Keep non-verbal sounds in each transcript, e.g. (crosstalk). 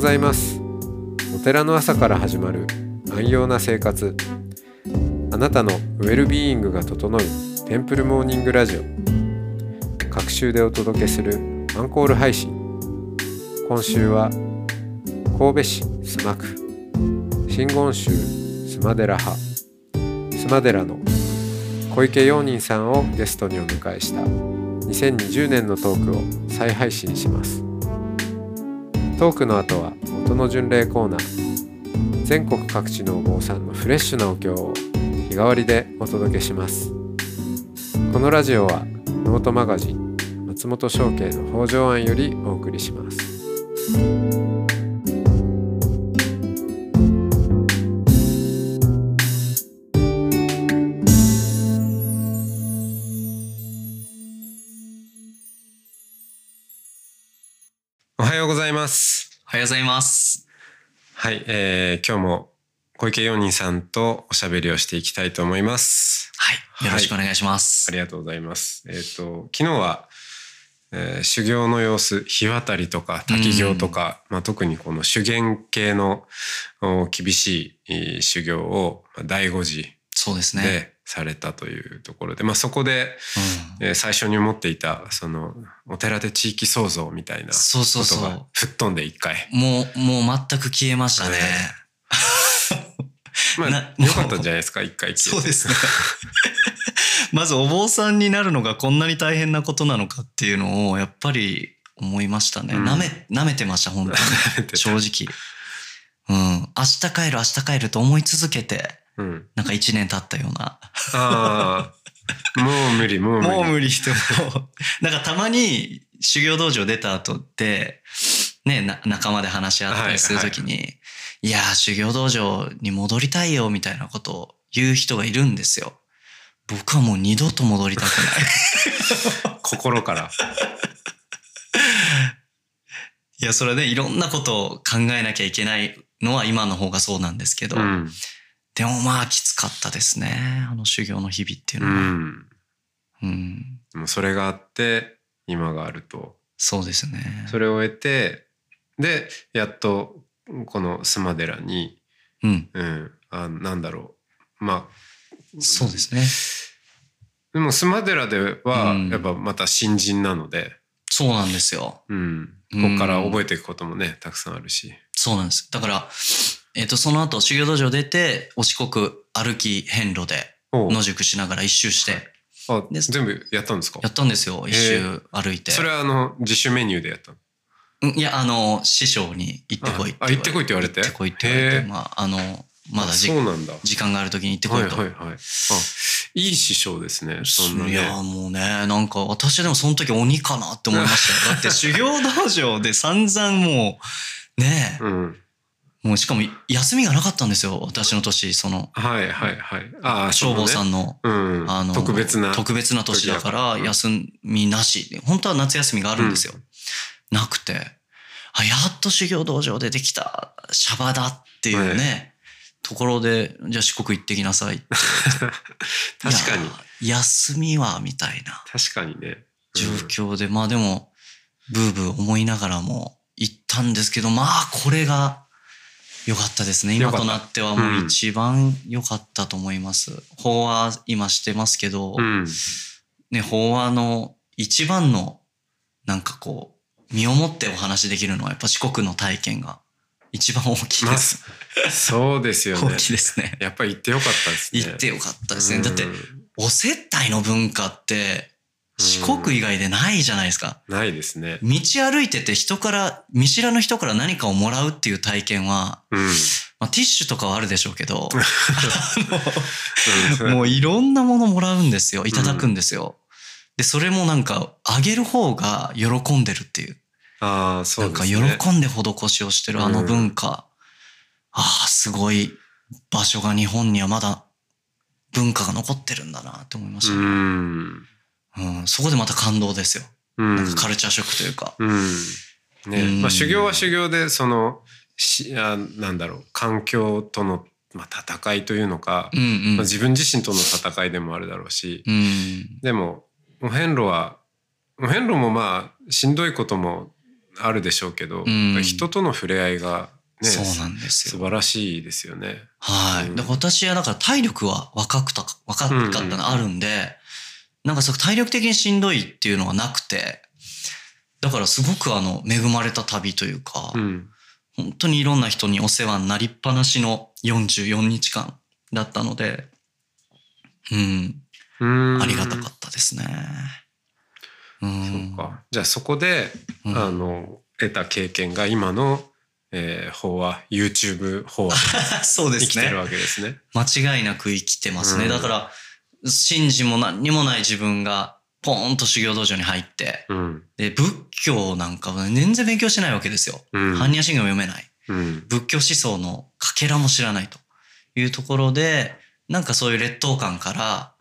ございます。お寺の朝から始まる安養な生活。あなたのウェルビーイングが整うテンプルモーニングラジオ。各週でお届けするアンコール配信。今週は神戸市須磨区。真言宗須磨寺派。須磨寺の小池陽人さんをゲストにお迎えした。2020年のトークを再配信します。トークの後は元の巡礼コーナー。全国各地のお坊さんのフレッシュなお経を日替わりでお届けします。このラジオはノートマガジン松本商家の北条庵よりお送りします。ございます。はい、えー、今日も小池陽人さんとおしゃべりをしていきたいと思いますはい。よろしくお願いします。ありがとうございます。えっ、と昨日は、えー修行の様子日渡りとか滝行とか、まあ、特にこの修験系のお厳しいえー修行をまあ第五次そうですね。でされたというところで、まあ、そこで、うんえー最初に思っていたそのお寺で地域創造みたいなそうそうそうことが吹っ飛んで一回。もう、もう全く消えましたね。まあ、なよかったんじゃないですか一回消えてそうですね。(laughs) まずお坊さんになるのがこんなに大変なことなのかっていうのをやっぱり思いましたね。うん舐め、舐めてました、本当に。(laughs) 正直。うん。明日帰る、明日帰ると思い続けて、うん、なんか一年経ったような。ああもう無理もう無理もう無理しても。なんかたまに修行道場出た後って、ね、な仲間で話し合ったりするときに、いやー、修行道場に戻りたいよ、みたいなことを言う人がいるんですよ。僕はもう二度と戻りたくない。(laughs) 心から。いや、それでいろんなことを考えなきゃいけないのは今の方がそうなんですけど、うんでもまあきつかったですね。あの修行の日々っていううのは。ん、うん。でもそれがあって今があるとそうですね。それを得てでやっとこの須磨寺に、うん。うん、あなんだろうまあそうですね。でも須磨寺ではうんやっぱまた新人なので、そうなんですよ。うん、こうんこから覚えていくこともねたくさんあるし。そうなんです。だから、えっ、と、その後、修行道場出て、お四国歩き遍路で野宿しながら一周して、あで全部やったんですか？やったんですよ。一周歩いて。それはあの自主メニューでやったの？うんいや、あの、師匠に行ってこいって行ってこいって言われて？行ってこいって言われて、まあ、あの、まだあじそうなんだ。時間がある時に行ってこはいいと。はいはいあいい師匠ですねそんなね。いや、もうね、なんか私でもその時鬼かなって思いましたよ。だって (laughs) 修行道場で散々もう、ね。え、うんもうしかも休みがなかったんですよ。私の年、その、はいはいはい。ああ消防さんんのうん。あの、特別な。特別な年だから、うん休みなし。本当は夏休みがあるんですよ。なくて、あ、やっと修行道場でできた、シャバだっていうね、ところで、じゃあ四国行ってきなさい。って。確かに。休みは、みたいな。確かにね。状況で、まあでも、ブーブー思いながらも行ったんですけど、まあこれが良かったですね。今となってはもう一番良かったと思います。法話今してますけど、うんね、法話の一番の、なんかこう、身をもってお話しできるのはやっぱ四国の体験が一番大きいまあです。そうですよね大きいですね。やっぱり行ってよかったですね行ってよかったですね。うんだって、お接待の文化って四国以外でないじゃないですか。ないですね道歩いてて人から、見知らぬ人から何かをもらうっていう体験は、うんまあ、ティッシュとかはあるでしょうけど、(laughs) うんもういろんなものもらうんですよ。いただくんですよ。で、それもなんか、あげる方が喜んでるっていう。ああそなかうんですね喜んで施しをしてるあの文化。ああ、すごい場所が日本にはまだ文化が残ってるんだなって思いましうたね。んうん、そこでまた感動ですよ。うんなんかカルチャーショックというか。うんねうんまあ修行は修行でそのしあなんだろう環境との、まあ、戦いというのか、うんうん。まあ、自分自身との戦いでもあるだろうし、うん。でもお遍路はお遍路もまあしんどいこともあるでしょうけど、人との触れ合いがねそうなんですよ。素晴らしいですよね。はい。うんだから私はだから体力は若くた、若かったのあるんで、なんかそう体力的にしんどいっていうのはなくて、だからすごくあの、恵まれた旅というか、うん本当にいろんな人にお世話になりっぱなしの44日間だったので、うん、うんありがたかったですね。うん。そうか。じゃあそこで、うんあの得た経験が今の、えー、法話 YouTube 法話 (laughs) そうですね生きてる。わけですね。間違いなく生きてますね。うんだから、信心も何にもない自分が、ポーンと修行道場に入って、うんで、仏教なんかは全然勉強してないわけですよ。うん般若心経も読めない。うん仏教思想のかけらも知らないというところで、なんかそういう劣等感から、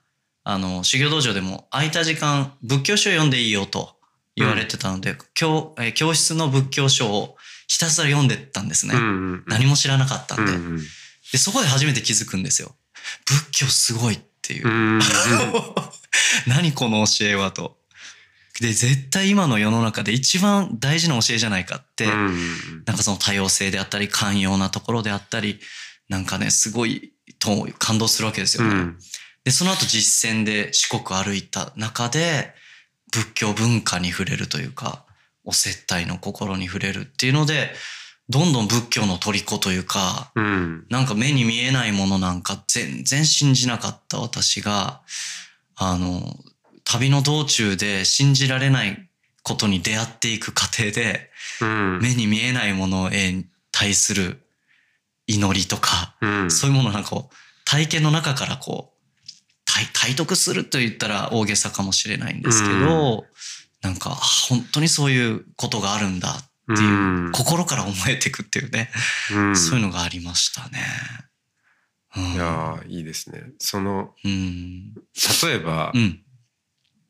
あの、修行道場でも空いた時間、仏教書を読んでいいよと言われてたので、教えー教室の仏教書をひたすら読んでったんですね。うんうん何も知らなかったんで、うんで。そこで初めて気づくんですよ。仏教すごいっていう。うんうん (laughs) 何この教えはと。で、絶対今の世の中で一番大事な教えじゃないかって、うんなんかその多様性であったり、寛容なところであったり、なんかね、すごいと感動するわけですよね。うんで、その後実践で四国歩いた中で、仏教文化に触れるというか、お接待の心に触れるっていうので、どんどん仏教の虜というか、うん。なんか目に見えないものなんか全然信じなかった私が、あの、旅の道中で信じられないことに出会っていく過程で、うん。目に見えないものへ対する祈りとか、うん。そういうものをなんかこう体験の中からこう、体体得すると言ったら大げさかもしれないんですけど、なんか、あ本当にそういうことがあるんだっていう、うん心から思えていくっていうね、うんそういうのがありましたね。うん、いやーいいですね。そのうん。例えばう、ん。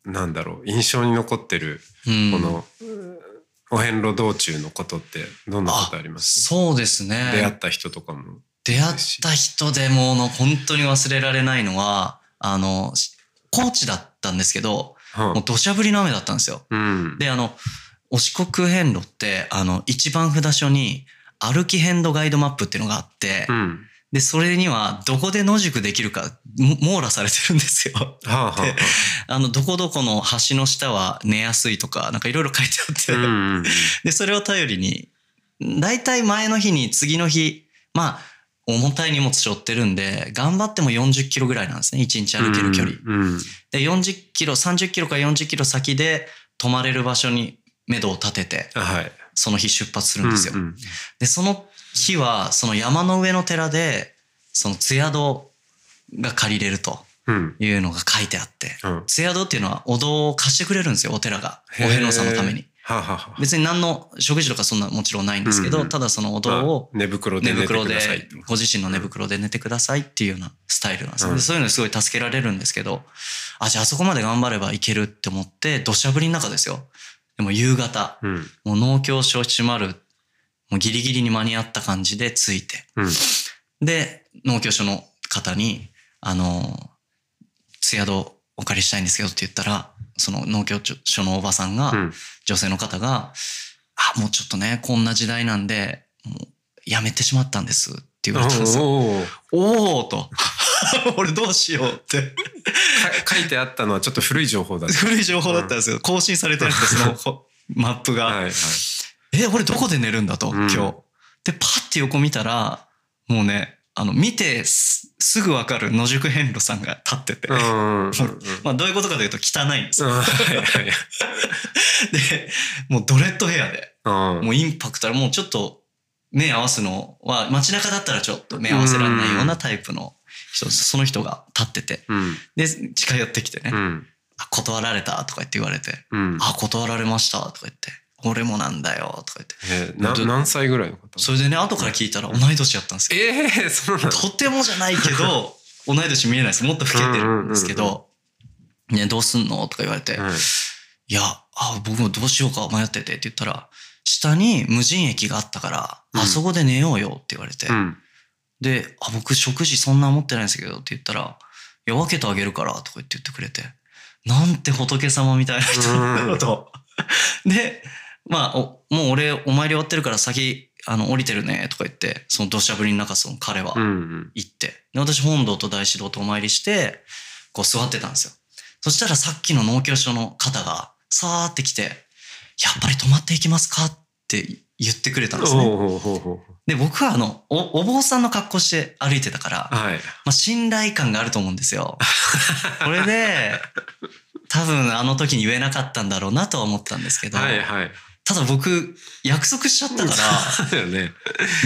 なんだろう印象に残ってるうん。この、お遍路道中のことってどんなことあります？そうですね。出会った人とかも。出会った人でもの本当に忘れられないのは、あの、し高知だったんですけど、はもう土砂降りの雨だったんですよ。うん。で、あの、お四国遍路って、あの、一番札所に歩き遍路ガイドマップっていうのがあって、うん。で、それにはどこで野宿できるかも網羅されてるんですよ。はあはあはであの、どこどこの橋の下は寝やすいとか、なんかいろいろ書いてあって、あ。うんうんで、それを頼りに、大体前の日に次の日、まあ、重たい荷物背負ってるんで、頑張っても40キロぐらいなんですね。1日歩ける距離。うんうんで、40キロ、30キロか40キロ先で泊まれる場所に目処を立てて。その日出発するんですよ。うんうんで、その日は、その山の上の寺で、その津宿が借りれるとうんいうのが書いてあって、うん津宿っていうのはお堂を貸してくれるんですよ、お寺が。お遍路さんのために。。はあはあはあ別に何の食事とかそんなもちろんないんですけど、うんうんただそのお堂をまあ寝袋で寝袋で。ご自身の寝袋で寝てくださいっていうようなスタイルなんですよ、うんでそういうのですごい助けられるんですけどあじゃああそこまで頑張ればいけるって思って土砂降りの中ですよでも夕方うん。もう農協所閉まるもうギリギリに間に合った感じで着いてうん。で農協所の方にあの津宿お借りしたいんですけどって言ったらその農協所のおばさんが、うん女性の方が、あ、もうちょっとね、こんな時代なんで、もうやめてしまったんですって言われたんですよ。おーおおと。(laughs) 俺どうしようって。か書いてあったのはちょっと古い情報だった。古い情報だったんですよ。更新されてなくて、(laughs) そのほマップが。はいはい。え、俺どこで寝るんだと、うん今日。で、パッて横見たら、もうね、あの、見てすすぐわかる野宿遍路さんが立ってて。(laughs) まあどういうことかというと汚いんですよ。で、もうドレッドヘアで、うんもうインパクトあるもうちょっと目合わすのは街中だったらちょっと目合わせられないようなタイプの人、その人が立ってて、うん。で、近寄ってきてね、うん。あ断られたとか言って言われて、うん。あ、断られましたとか言って、俺もなんだよとか言って。何歳ぐらいの方？それでね、後から聞いたら同い年やったんですよ。ええそうなのとてもじゃないけど、(laughs) 同い年見えないです。もっと老けてるんですけど、ね、どうすんのとか言われて、うん。いや、あ、僕もどうしようか迷っててって言ったら、下に無人駅があったから、うんあそこで寝ようよって言われて、うんで、あ、僕食事そんな持ってないんですけどって言ったら、いや、分けてあげるからとか言って言ってくれて、なんて仏様みたいな人なんだろうと。で、まあ、おもう俺、お参り終わってるから先、あの、降りてるね、とか言って、その土砂降りの中、その彼は。行って、で、私本堂と大師堂とお参りして、こう座ってたんですよ。そしたらさっきの農協所の方が、さーって来て、やっぱり泊まっていきますかって言ってくれたんですね。で、僕はあの、お、お坊さんの格好して歩いてたからう。、はい。まあ、信頼感があると思うんですよ。(laughs) これで、多分あの時に言えなかったんだろうなとは思ったんですけど、はいはい。ただ僕、約束しちゃったから。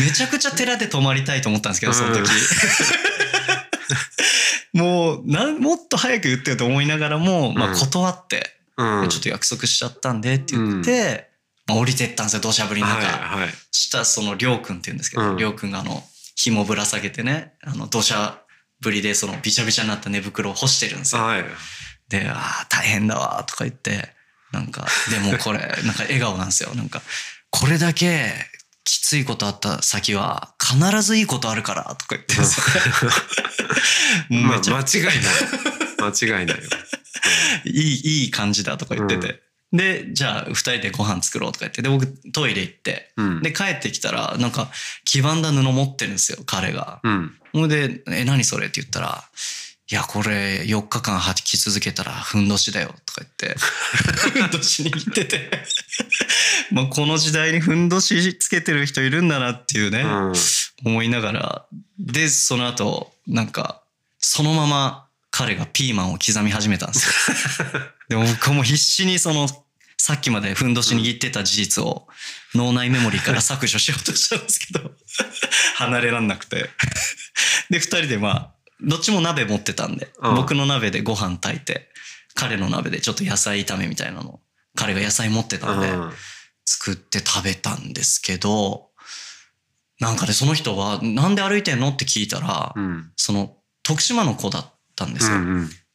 めちゃくちゃ寺で泊まりたいと思ったんですけど、その時。(laughs) もうなん、もっと早く言ってよと思いながらも、まあうん断って、うん。ちょっと約束しちゃったんでって言って、まあ降りてったんですよ、土砂降りの中。はいはい。したらそのりょうくんって言うんですけど、うんりょうくんがあの、紐ぶら下げてね、あの、土砂降りでそのびちゃびちゃになった寝袋を干してるんですよ。はい。で、ああ、大変だわ、とか言って、なんか、でもこれ、(laughs) なんか笑顔なんですよ。なんか、これだけきついことあった先は、必ずいいことあるから、とか言ってるん (laughs) まあ、間違いない。間違いないよ。(laughs) いい、いい感じだとか言ってて。で、じゃあ、二人でご飯作ろうとか言って、で、僕トイレ行って、うん。で、帰ってきたら、なんか、黄ばんだ布持ってるんですよ、彼が。うん。ほんで、え、何それって言ったら、いや、これ、4日間履き続けたら、ふんどしだよ、とか言って、(laughs) ふんどし握ってて、(laughs) まあ、この時代にふんどしつけてる人いるんだなっていうね、うん。思いながら、で、その後、なんか、そのまま彼がピーマンを刻み始めたんですよ。(laughs) でも僕はもう必死にその、さっきまでふんどし握ってた事実を脳内メモリーから削除しようとしたんですけど、(laughs) 離れらんなくて。で、二人でまあ、どっちも鍋持ってたんで、うん僕の鍋でご飯炊いて、彼の鍋でちょっと野菜炒めみたいなの、彼が野菜持ってたんで、うん作って食べたんですけど、なんかね、その人は、なんで歩いてんのって聞いたら、うん。その、徳島の子だったんですよ。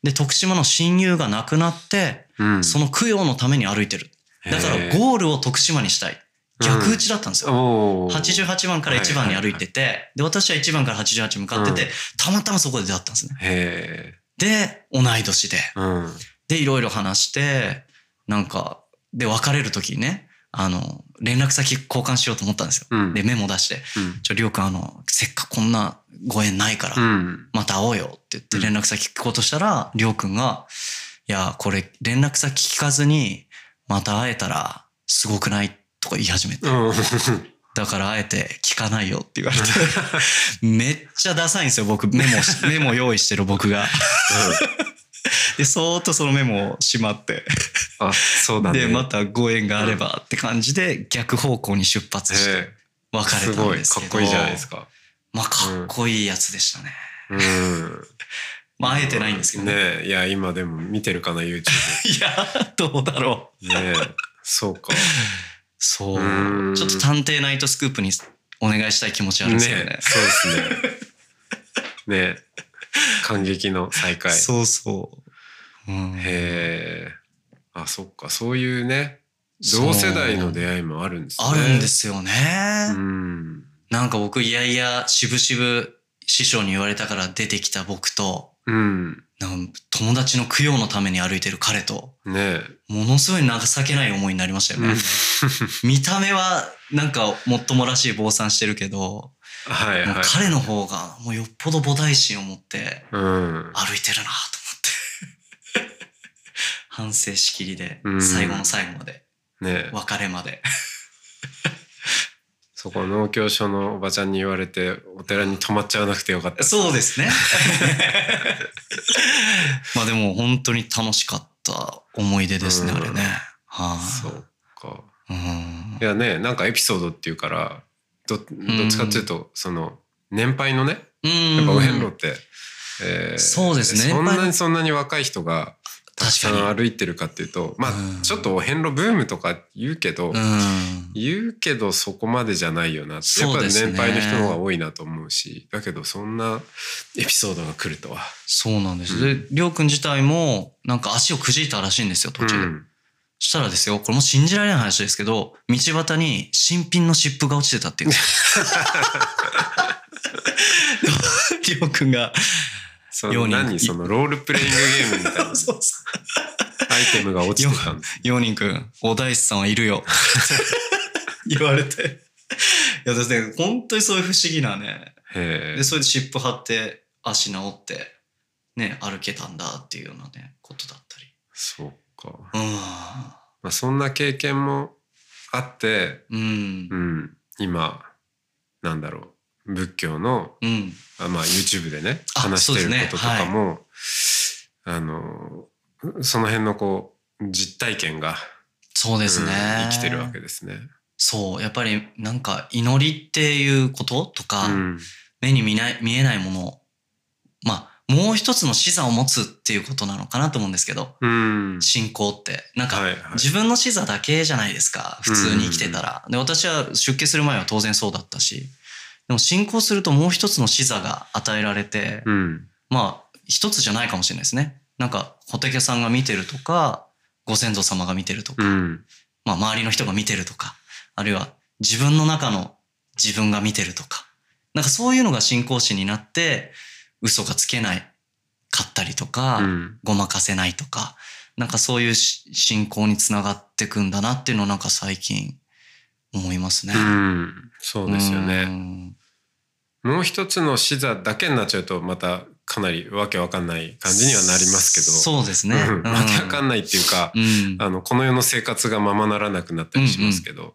うんで、徳島の親友が亡くなって、うん。その供養のために歩いてる。だからゴールを徳島にしたい。逆打ちだったんですよ。おー88番から1番に歩いてて、で、私は1番から88向かってて、うんたまたまそこで出会ったんですね。へで、同い年で。え。うん。で、いろいろ話して、なんか、で、別れる時にね、あの、連絡先交換しようと思ったんですよ。うん。で、メモ出して、うん。ちょ、りょうくん、あの、せっかくこんなご縁ないから、うん。また会おうよって言って連絡先聞こうとしたら、りょうくんが、いや、これ連絡先聞かずに、また会えたら、すごくない？とか言い始めて。うん。だからあえて聞かないよって言われて。(laughs) めっちゃダサいんですよ、僕。メモし、メモ用意してる僕が。(laughs) で、そーっとそのメモをしまって。あ、そうだね。で、またご縁があればって感じで逆方向に出発してへ別れえすごい、たんですけど。かっこいいじゃないですか。まあ、かっこいいやつでしたね。うん。(laughs) まあ、会えてないんですけどね。ねえ、いや、今でも見てるかな、YouTube。(laughs) いや、どうだろう。ねえ、そうか。そうーんちょっと探偵ナイトスクープにお願いしたい気持ちあるんですけどね。えそうですね。ねえ、(laughs) 感激の再会。そうそう。うん、へえ。あ、そっか、そういうね、同世代の出会いもあるんですね。あるんですよね。うん。なんか僕、いやいや、しぶしぶ師匠に言われたから出てきた僕と、うん。なんか友達の供養のために歩いてる彼と、ねえ。ものすごい情けない思いになりましたよね。(laughs) 見た目はなんかもっともらしい坊さんしてるけど、はいはい。彼の方がもうよっぽど菩提心を持ってうん。歩いてるなと思って。反省しきりでう、ん最後の最後まで、ねえ。別れまで。そこ農協所のおばちゃんに言われて、お寺に泊まっちゃわなくてよかった。そうですね。(laughs) まあでも本当に楽しかった思い出ですね、うんあれね。はい、そうか。うんいやね、なんかエピソードっていうから、ど、どっちかっていうと、その、年配のね、うんやっぱお遍路って、えーそうですねそんなにそんなに若い人がたくさ確かん歩いてるかっていうと、まうんあ、ちょっとお遍路ブームとか言うけど。言うけどそこまでじゃないよなって。やっぱり年配の人の方が多いなと思うし、だけどそんなエピソードが来るとは。そうなんです。うで、りょうくん自体も、なんか足をくじいたらしいんですよ、途中で。うんそしたらですよ、これも信じられない話ですけど、道端に新品の湿布が落ちてたっていう (laughs) りょうくんが、そようにの何そのロールプレイングゲームみたいな。(laughs) そうそうテムが落ちてたんです。ヨーニン君、お大師さんはいるよ。(laughs) 言われて。いや、だって本当にそういう不思議なね。へえで、それで湿布貼って足治って、ね、歩けたんだっていうようなね、ことだったり。そうか。うん。まあ、そんな経験もあって、うんう。ん、今なんだろう仏教のうん。あ、まあ、YouTube でねあ話してることとかも、あのその辺のこう実体験が、そうですね、うん生きてるわけですね。そう。やっぱりなんか祈りっていうこととか、うん目に見ない、見えないもの。まあ、もう一つの視座を持つっていうことなのかなと思うんですけど、うん信仰って。なんか、自分の視座だけじゃないですか。普通に生きてたら。で、私は出家する前は当然そうだったし。でも信仰するともう一つの視座が与えられて、うんまあ、一つじゃないかもしれないですね。なんか、仏さんが見てるとか、ご先祖様が見てるとか、うんまあ、周りの人が見てるとか、あるいは自分の中の自分が見てるとか、なんかそういうのが信仰心になって、嘘がつけないかったりとか、うんごまかせないとか、なんかそういうし信仰につながってくんだなっていうのをなんか最近思いますね。うんそうですようね。んもう一つの視座だけになっちゃうとまたかなりわけわかんない感じにはなりますけどそうですね。うんわけわかんない。ないっていうか、うん。あのこの世の生活がままならなくなったりしますけど、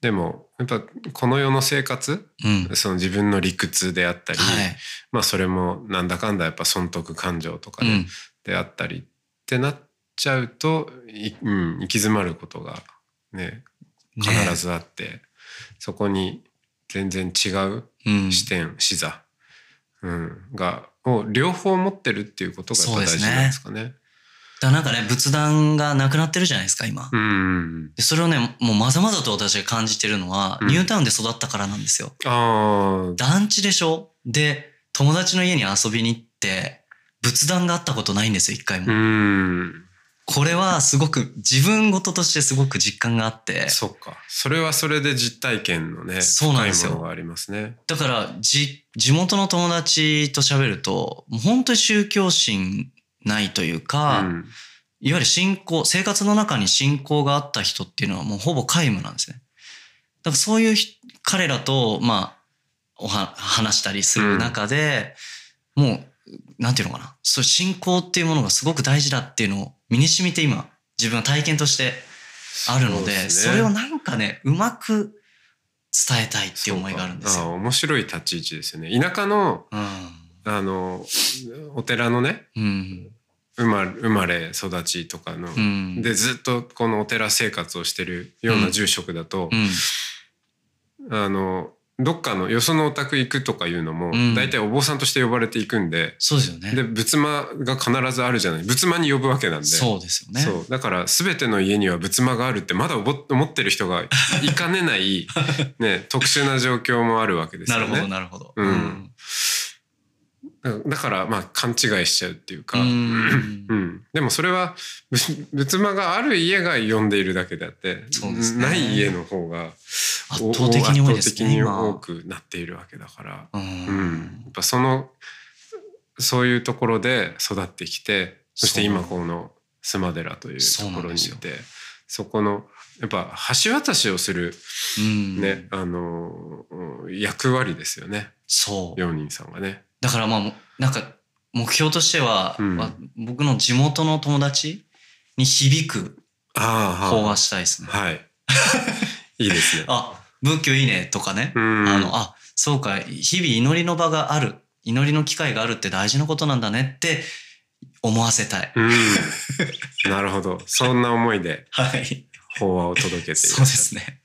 でもやっぱこの世の生活うん。その自分の理屈であったり、はい。まあそれもなんだかんだやっぱ損得感情とかで,、うん。であったりってなっちゃうと、いうん、行き詰まることがね必ねずあって、そこに全然違ううん。視点、視座、うん、がを両方持ってるっていうことが大事なんですかね。だからなんかね、仏壇がなくなってるじゃないですか、今。うん、でそれをね、もうまざまざと私が感じてるのは、うんニュータウンで育ったからなんですよ。団地でしょ？で、友達の家に遊びに行って、仏壇があったことないんですよ、一回も。うんこれはすごく自分事としてすごく実感があって、そっかそれはそれで実体験のねそうなんですよありますね。だから、じ、地元の友達と喋ると、もう本当に宗教心ないというか、うんいわゆる信仰、生活の中に信仰があった人っていうのはもうほぼ皆無なんですね。だからそういうひ彼らと、まあ、おは、話したりする中で、もう、なんていうのかな。そう信仰っていうものがすごく大事だっていうのを身に染みて今、自分は体験としてあるので、そうですねそれをなんかね、うまく伝えたいっていう思いがあるんですああよ。面白い立ち位置ですよね。田舎のあのお寺のねうん。生ま生まれ育ちとかの、うん。うん。でずっとこのお寺生活をしてるような住職だとう、ん。あのどっかのよそのお宅行くとかいうのも、うん大体お坊さんとして呼ばれていくんでそうですよね。で仏間が必ずあるじゃない仏間に呼ぶわけなんでそうですよね。そうだから全ての家には仏間があるってまだ思思ってる人がいかねない、(laughs) ね、特殊な状況もあるわけですよね。なるほど、なるほど。うんだだからまあ勘違いしちゃうっていうか、うん。うん。でもそれは仏仏間がある家が呼んでいるだけであってそうですね。ない家の方が圧倒的に多いですね多くなっているわけだから、ううん。ん。やっぱそのそういうところで育ってきてそして今この須磨寺というところにいてそこのやっぱ橋渡しをするうん。ね、あのうん役割ですよね。そう。用人さんがね。だからまあ、なんか、目標としては、うんまあ僕の地元の友達に響くあ法話したいですね。はい。(laughs) いいですね。(laughs) あ、仏教いいねとかね。うんあの、あ、そうか、日々祈りの場がある。祈りの機会があるって大事なことなんだねって思わせたい。うん。なるほど。そんな思いで (laughs) はい。法話を届けてそうですね。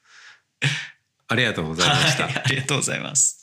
ありがとうございました。はい。ありがとうございます。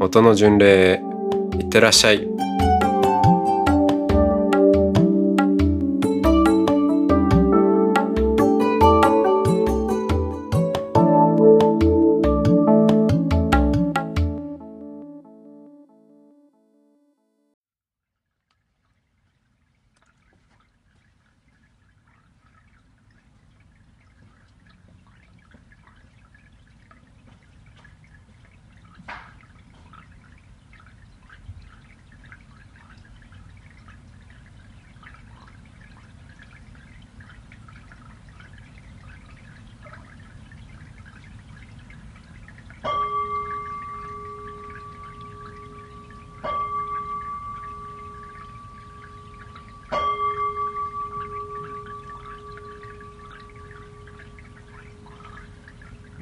音の巡礼へいってらっしゃい。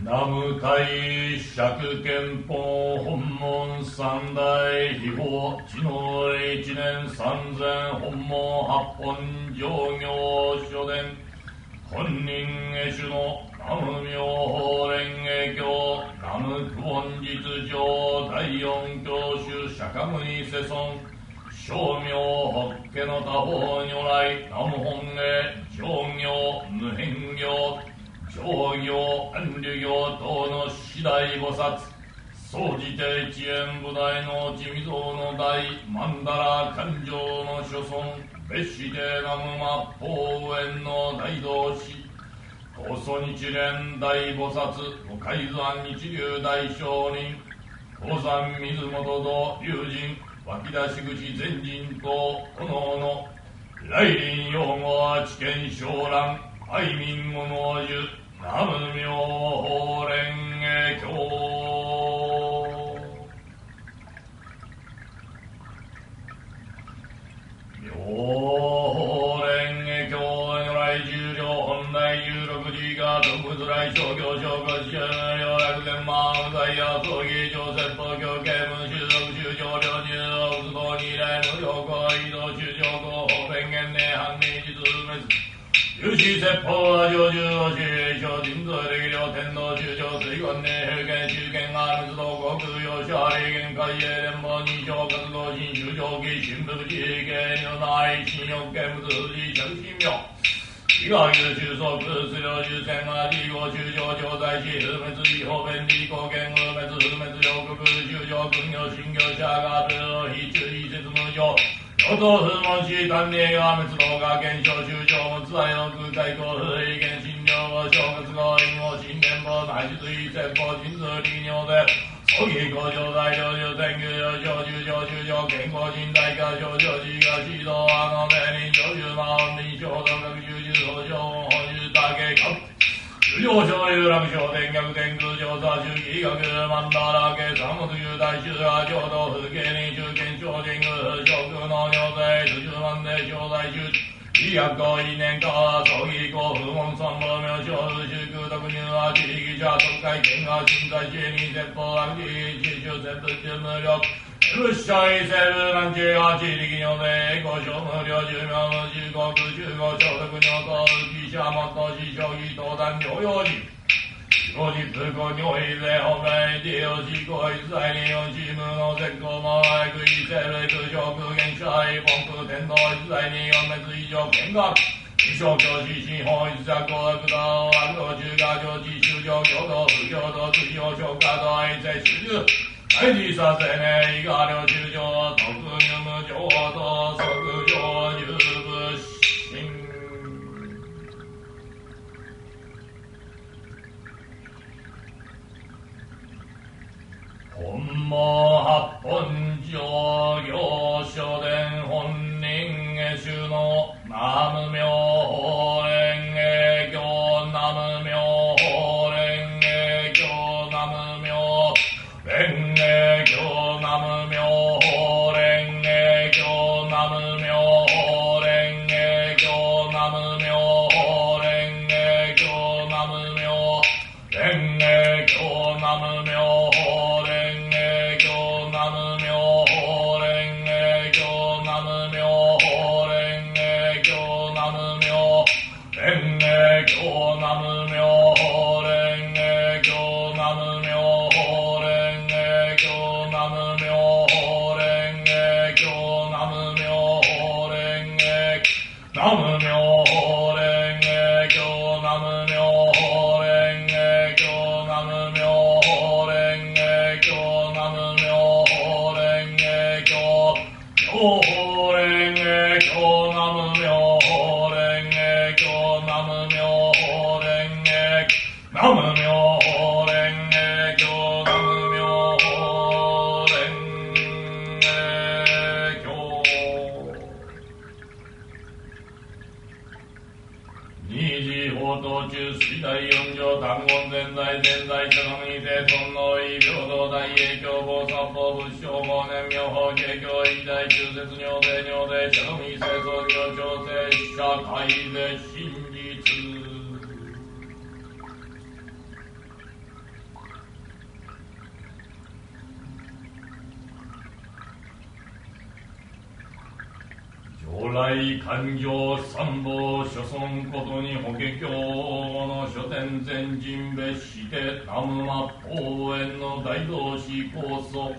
南無大釈憲法本門三大秘宝知能一年三千本門八本上行書伝本人下手の南無妙法蓮華経。南無久本実上第四教主釈迦牟尼世尊。正明法華の他方如来。南無本願上行無変行。上行安流行等の次第菩薩総じて一円部大の地味像の大曼荼羅勘定の諸尊別して南無末法園の大同士高祖日蓮大菩薩五海山日流大聖人高山水元と龍神湧き出し口前人と炎の来臨用語は知見昇蘭愛民物樹南無妙法蓮華経。妙法蓮華経如来十両本来十六時が特物来商業商国地両楽天満無罪や葬儀上説法教刑務修属修上領入奥道二来無料行移動修上行法弁言年半年実滅有志説法は上中を主活動新州上記新福寺系如内新欲見物富士着信妙伊賀優秀総空数量重戦は理合中上調剤し不滅違法便利貢献不滅不滅両国中上軍業新業者が非中意説無常与党不問し単例が滅亡が現象中上無罪の空海公不意見診療後正月後陰謀新年法内実意説法人数利尿で葬儀工場大領流天宮上上中上中上健康人大化上上寺が指導あの名人上中魔本人衝動学習中法上本中だけか中上昇有楽昇天逆天空上座中義学曼荼羅家三物有大衆が浄土風景に中堅超人宮諸空の尿税十万で小大衆医薬行為年化葬儀以降不問三宝名称宗空特入は地力者特会見が新在地に説法暗記地主全部中無力物質異性部南中は地力尿で五小無料寿命無十国中五小特尿と浮者もっと死将棋登壇療養時 後日後尿意で本来利用し後一切に四チームの絶好も愛く異性類空上空限者愛本空天皇一切に四滅以上見学一生教師新法一作公悪道悪道中華上地修上共同不共同追用消化道愛世主退治させねいが領中上特入無常と即本門八本上行書伝本人下主の南無妙法蓮華経南無妙華南無妙来勘定参謀諸村ことに法華経の書店全人別して南無末法園の大同士高祖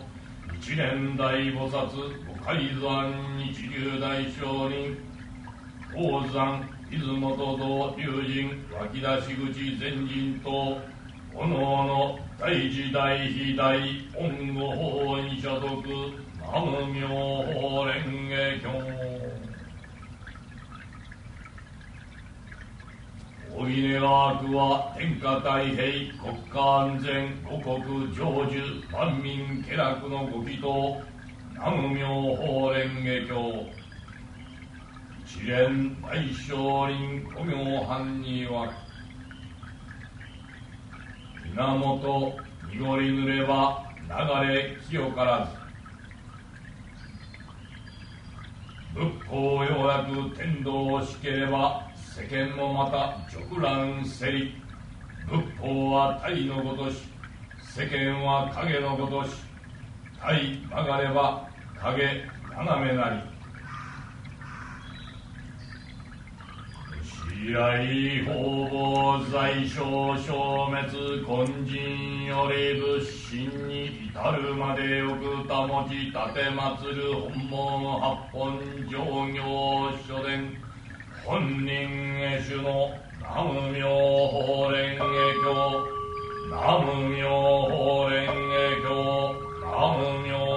一年大菩薩五海山日流大聖人。宝山出雲と道龍神湧き出し口全人とおのおの大時大非大恩護法に所属南無妙法蓮華経。お稲が悪は天下太平国家安全五国成就万民家楽のご祈祷南無妙法蓮華経。一連大聖林古行藩には源濁りぬれば流れ清からず。仏法ようやく天道しければ世間もまた直乱せり。仏法は体のごとし世間は影のごとし。体曲がれば影斜めなり。白い方々在所消滅根人より仏心に至るまでよく保ち立て祭る本門八本上行書伝本人へ主の南無妙法蓮華経。南無妙法蓮華経。南無妙